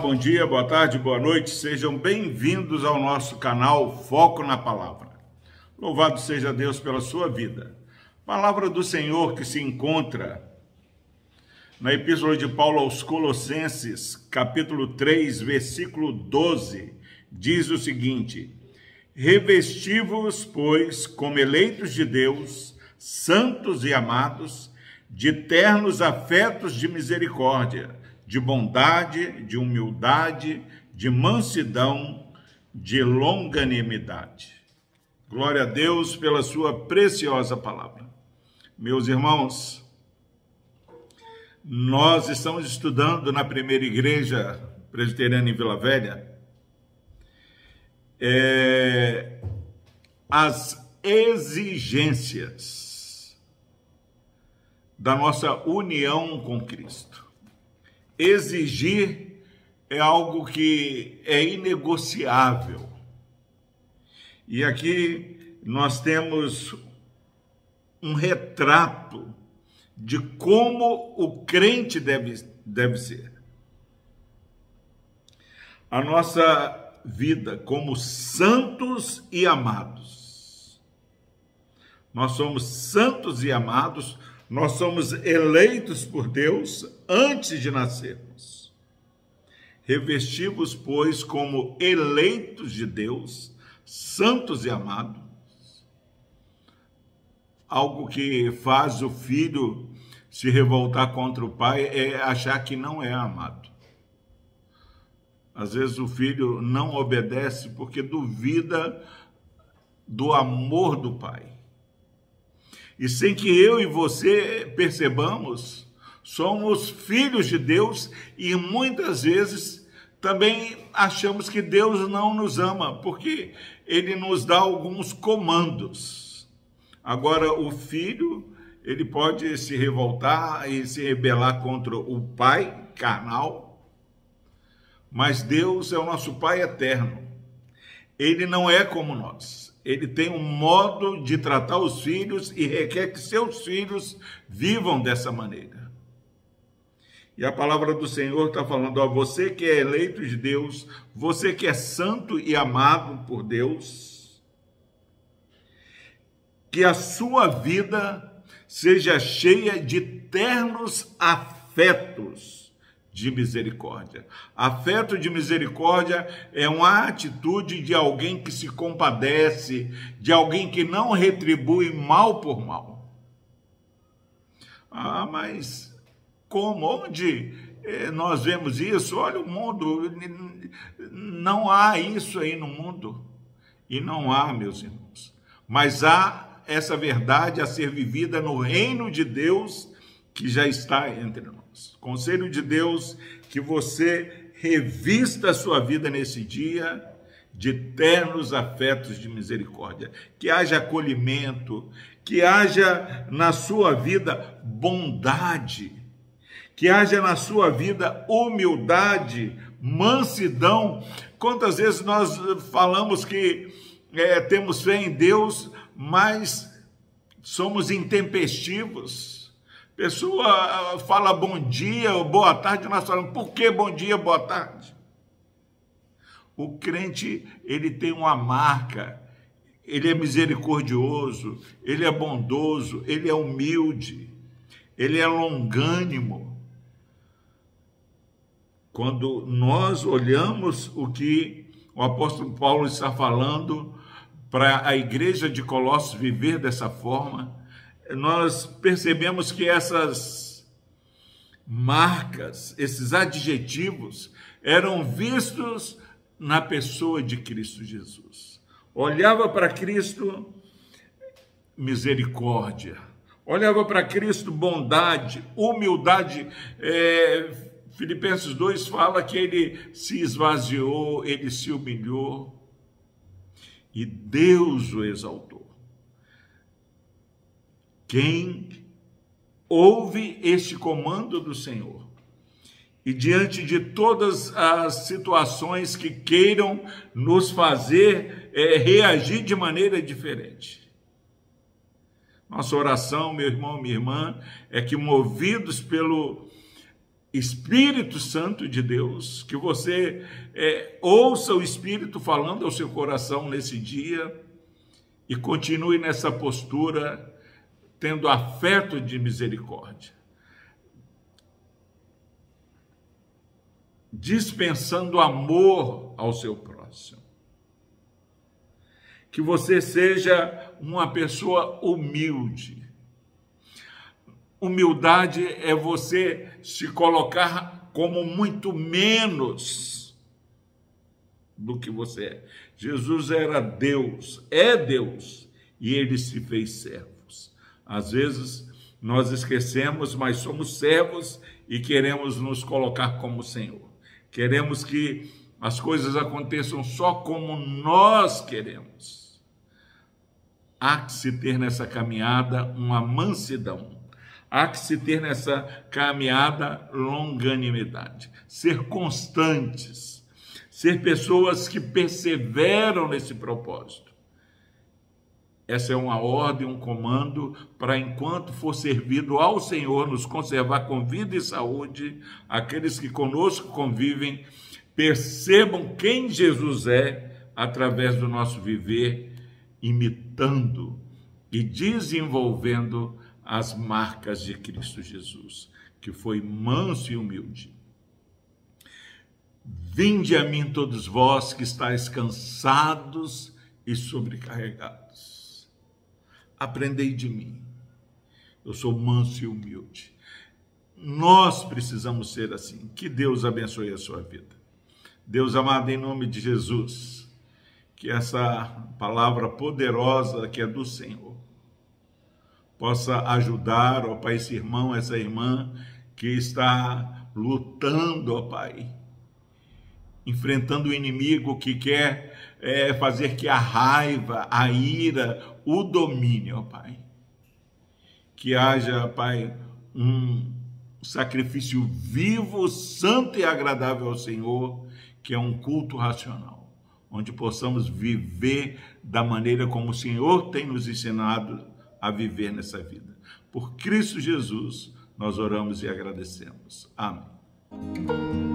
bom dia, boa tarde, boa noite, sejam bem-vindos ao nosso canal Foco na Palavra. Louvado seja Deus pela sua vida. Palavra do Senhor que se encontra na Epístola de Paulo aos Colossenses, capítulo 3, versículo 12, diz o seguinte: Revesti-vos, pois, como eleitos de Deus, santos e amados, de ternos afetos de misericórdia de bondade, de humildade, de mansidão, de longanimidade. Glória a Deus pela sua preciosa palavra. Meus irmãos, nós estamos estudando na primeira igreja presbiteriana em Vila Velha é, as exigências da nossa união com Cristo exigir é algo que é inegociável. E aqui nós temos um retrato de como o crente deve, deve ser. A nossa vida como santos e amados. Nós somos santos e amados nós somos eleitos por Deus antes de nascermos. Revestivos, pois, como eleitos de Deus, santos e amados. Algo que faz o filho se revoltar contra o pai é achar que não é amado. Às vezes o filho não obedece porque duvida do amor do pai. E sem que eu e você percebamos, somos filhos de Deus e muitas vezes também achamos que Deus não nos ama, porque ele nos dá alguns comandos. Agora, o filho, ele pode se revoltar e se rebelar contra o pai carnal, mas Deus é o nosso pai eterno. Ele não é como nós ele tem um modo de tratar os filhos e requer que seus filhos vivam dessa maneira. E a palavra do Senhor está falando a você que é eleito de Deus, você que é santo e amado por Deus, que a sua vida seja cheia de ternos afetos de misericórdia. Afeto de misericórdia é uma atitude de alguém que se compadece, de alguém que não retribui mal por mal. Ah, mas como? Onde eh, nós vemos isso? Olha o mundo, não há isso aí no mundo. E não há, meus irmãos. Mas há essa verdade a ser vivida no reino de Deus que já está entre nós. Conselho de Deus que você revista a sua vida nesse dia de ternos afetos de misericórdia, que haja acolhimento, que haja na sua vida bondade, que haja na sua vida humildade, mansidão. Quantas vezes nós falamos que é, temos fé em Deus, mas somos intempestivos Pessoa ah, fala bom dia ou boa tarde, nós falamos, por que bom dia, boa tarde? O crente, ele tem uma marca, ele é misericordioso, ele é bondoso, ele é humilde, ele é longânimo. Quando nós olhamos o que o apóstolo Paulo está falando para a igreja de Colossos viver dessa forma, nós percebemos que essas marcas, esses adjetivos, eram vistos na pessoa de Cristo Jesus. Olhava para Cristo, misericórdia. Olhava para Cristo, bondade, humildade. É, Filipenses 2 fala que ele se esvaziou, ele se humilhou e Deus o exaltou. Quem ouve este comando do Senhor e diante de todas as situações que queiram nos fazer é, reagir de maneira diferente. Nossa oração, meu irmão, minha irmã, é que movidos pelo Espírito Santo de Deus, que você é, ouça o Espírito falando ao seu coração nesse dia e continue nessa postura, tendo afeto de misericórdia, dispensando amor ao seu próximo. Que você seja uma pessoa humilde, Humildade é você se colocar como muito menos do que você é. Jesus era Deus, é Deus, e ele se fez servos. Às vezes nós esquecemos, mas somos servos e queremos nos colocar como Senhor. Queremos que as coisas aconteçam só como nós queremos. Há que se ter nessa caminhada uma mansidão Há que se ter nessa caminhada longanimidade, ser constantes, ser pessoas que perseveram nesse propósito. Essa é uma ordem, um comando para, enquanto for servido ao Senhor, nos conservar com vida e saúde, aqueles que conosco convivem, percebam quem Jesus é através do nosso viver, imitando e desenvolvendo as marcas de Cristo Jesus, que foi manso e humilde. Vinde a mim todos vós que estáis cansados e sobrecarregados. Aprendei de mim. Eu sou manso e humilde. Nós precisamos ser assim. Que Deus abençoe a sua vida. Deus amado, em nome de Jesus, que essa palavra poderosa que é do Senhor possa ajudar, ó Pai, esse irmão, essa irmã que está lutando, ó Pai, enfrentando o inimigo que quer é, fazer que a raiva, a ira, o domine, ó Pai. Que haja, Pai, um sacrifício vivo, santo e agradável ao Senhor, que é um culto racional, onde possamos viver da maneira como o Senhor tem nos ensinado a viver nessa vida. Por Cristo Jesus, nós oramos e agradecemos. Amém.